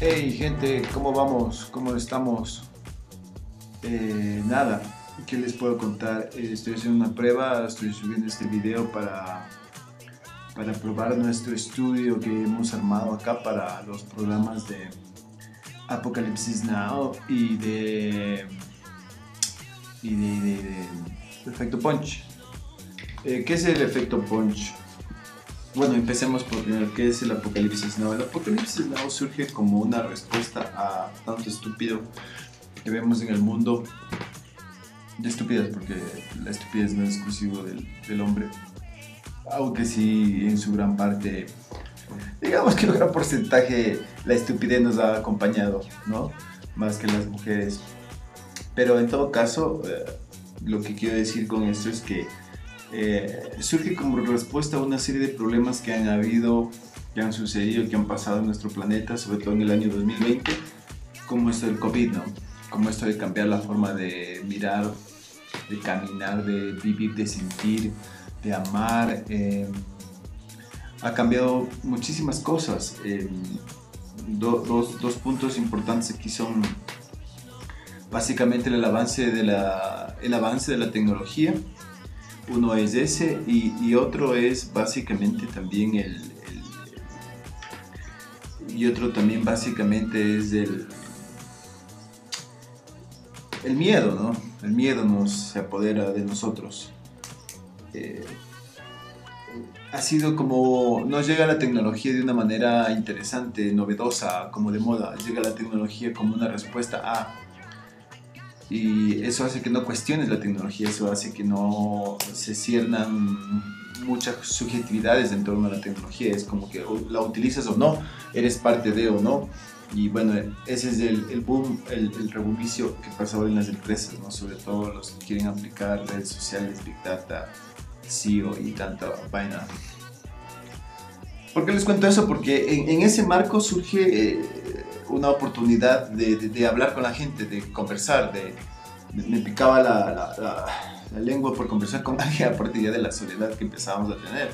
Hey gente, ¿cómo vamos? ¿Cómo estamos? Eh, nada, ¿qué les puedo contar? Eh, estoy haciendo una prueba, estoy subiendo este video para, para probar nuestro estudio que hemos armado acá para los programas de Apocalipsis Now y de, y de, Efecto Punch. Eh, ¿Qué es el Efecto Punch? Bueno, empecemos por primero, ¿qué es el apocalipsis now? El apocalipsis now surge como una respuesta a tanto estúpido que vemos en el mundo de estupidez, porque la estupidez no es exclusivo del, hombre, aunque sí en su gran parte, digamos que un gran porcentaje la estupidez nos ha acompañado, ¿no? Más que las mujeres. Pero en todo caso, eh, lo que quiero decir con esto es que eh, surge como respuesta a una serie de problemas que han habido, que han sucedido, que han pasado en nuestro planeta, sobre todo en el año 2020, como esto del COVID, ¿no? Como esto de cambiar la forma de mirar, de caminar, de vivir, de sentir, de amar. eh, ha cambiado muchísimas cosas. eh, do- dos, dos puntos importantes aquí son básicamente el avance de la, el avance de la tecnología uno es ese y, otro es básicamente también el, el- y otro también básicamente es el el miedo no el miedo nos se apodera de nosotros. Eh, ha sido como nos llega la tecnología de una manera interesante novedosa como de moda. Llega la tecnología como una respuesta a y eso hace que no cuestiones la tecnología, eso hace que no se ciernan muchas subjetividades en torno a la tecnología, es como que la utilizas o no, eres parte de o no, y bueno, ese es el, el boom, el, el que pasa ahora en las empresas, ¿no? sobre todo los que quieren aplicar redes sociales, Big Data, SEO y tanta vaina. ¿Por qué les cuento eso? Porque en, en ese marco surge eh, una oportunidad de, de- de hablar con la gente, de conversar, de, me, picaba la, la- la- la lengua por conversar con alguien a partir ya de la soledad que empezábamos a tener.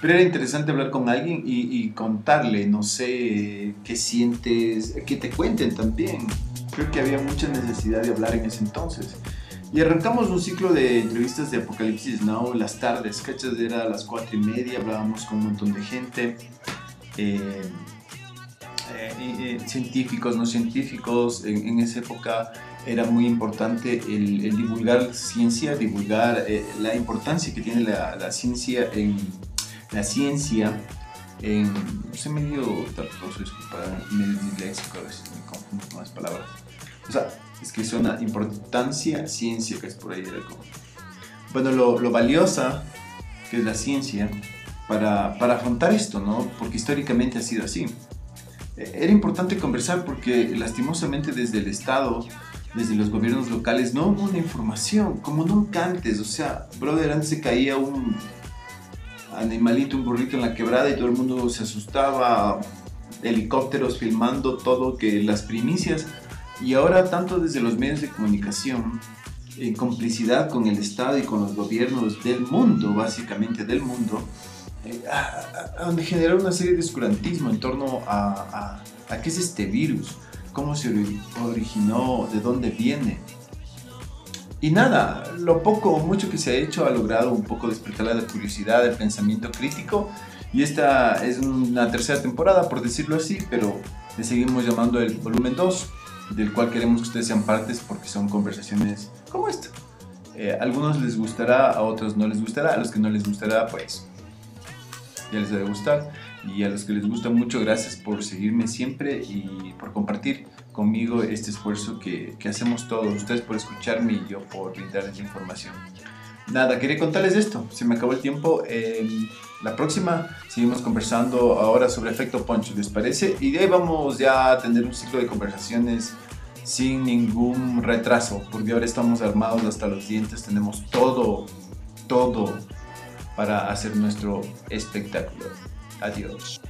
Pero era interesante hablar con alguien y, y contarle, no sé, qué sientes, que te cuenten también. Creo que había mucha necesidad de hablar en ese entonces. Y arrancamos un ciclo de entrevistas de Apocalipsis Now las tardes, ¿cachas? Era a las cuatro y media, hablábamos con un montón de gente. eh, eh, eh, científicos, no científicos, en, en esa época era muy importante el, el divulgar ciencia, divulgar eh, la importancia que tiene la, la ciencia en la ciencia en soy medio tartoso, disculpa, medio disléxico, a veces me confundo con las palabras. O sea, es que suena importancia, ciencia, que es por ahí. Bueno, lo, lo valiosa que es la ciencia para, para afrontar esto, ¿no? Porque históricamente ha sido así. Era importante conversar porque lastimosamente desde el Estado, desde los gobiernos locales, no hubo una información, como nunca antes. O sea, brother, antes se caía un animalito, un burrito en la quebrada y todo el mundo se asustaba, helicópteros filmando todo, que las primicias. Y ahora tanto desde los medios de comunicación, en complicidad con el Estado y con los gobiernos del mundo, básicamente del mundo, eh, a- a- han generado una serie de oscurantismo en torno a, a- a qué es este virus, cómo se ori- originó, de dónde viene. Y nada, lo poco o mucho que se ha hecho ha logrado un poco despertar la curiosidad, el pensamiento crítico. Y esta es una tercera temporada, por decirlo así, pero le seguimos llamando el volumen 2, del cual queremos que ustedes sean partes porque son conversaciones como esta. Eh, a algunos les gustará, a otros no les gustará, a los que no les gustará, pues ya les debe gustar. Y a los que les gusta mucho, gracias por seguirme siempre y por compartir conmigo este esfuerzo que, que hacemos todos. Ustedes por escucharme y yo por brindarles información. Nada, quería contarles esto. Se me acabó el tiempo. Eh, la próxima seguimos conversando ahora sobre efecto punch, ¿les parece? Y de ahí vamos ya a tener un ciclo de conversaciones sin ningún retraso, porque ahora estamos armados hasta los dientes, tenemos todo, todo para hacer nuestro espectáculo. Adiós.